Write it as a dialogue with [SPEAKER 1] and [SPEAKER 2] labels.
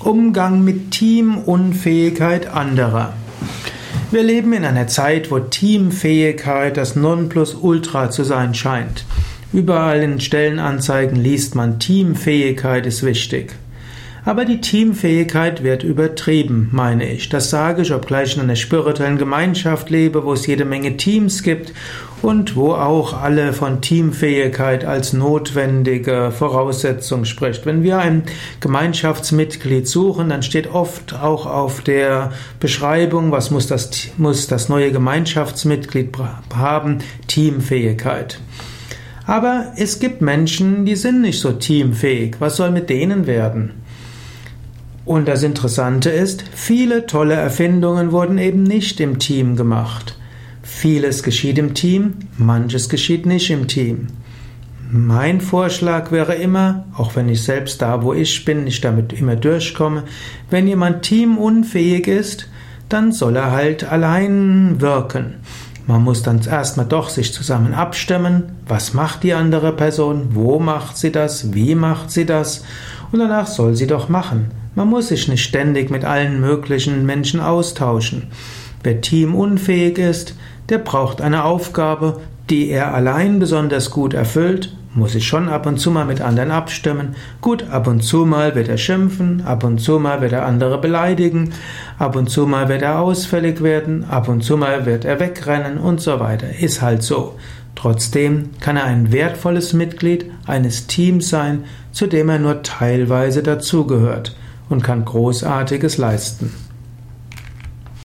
[SPEAKER 1] Umgang mit Teamunfähigkeit anderer. Wir leben in einer Zeit, wo Teamfähigkeit das Nonplusultra zu sein scheint. Überall in Stellenanzeigen liest man, Teamfähigkeit ist wichtig. Aber die Teamfähigkeit wird übertrieben, meine ich. Das sage ich, obgleich ich in einer spirituellen Gemeinschaft lebe, wo es jede Menge Teams gibt und wo auch alle von Teamfähigkeit als notwendige Voraussetzung spricht. Wenn wir ein Gemeinschaftsmitglied suchen, dann steht oft auch auf der Beschreibung, was muss das, muss das neue Gemeinschaftsmitglied haben, Teamfähigkeit. Aber es gibt Menschen, die sind nicht so teamfähig. Was soll mit denen werden? Und das Interessante ist, viele tolle Erfindungen wurden eben nicht im Team gemacht. Vieles geschieht im Team, manches geschieht nicht im Team. Mein Vorschlag wäre immer, auch wenn ich selbst da, wo ich bin, nicht damit immer durchkomme, wenn jemand teamunfähig ist, dann soll er halt allein wirken. Man muss dann erstmal doch sich zusammen abstimmen, was macht die andere Person, wo macht sie das, wie macht sie das, und danach soll sie doch machen. Man muss sich nicht ständig mit allen möglichen Menschen austauschen. Wer teamunfähig ist, der braucht eine Aufgabe, die er allein besonders gut erfüllt, muss sich schon ab und zu mal mit anderen abstimmen. Gut, ab und zu mal wird er schimpfen, ab und zu mal wird er andere beleidigen, ab und zu mal wird er ausfällig werden, ab und zu mal wird er wegrennen und so weiter. Ist halt so. Trotzdem kann er ein wertvolles Mitglied eines Teams sein, zu dem er nur teilweise dazugehört und kann Großartiges leisten.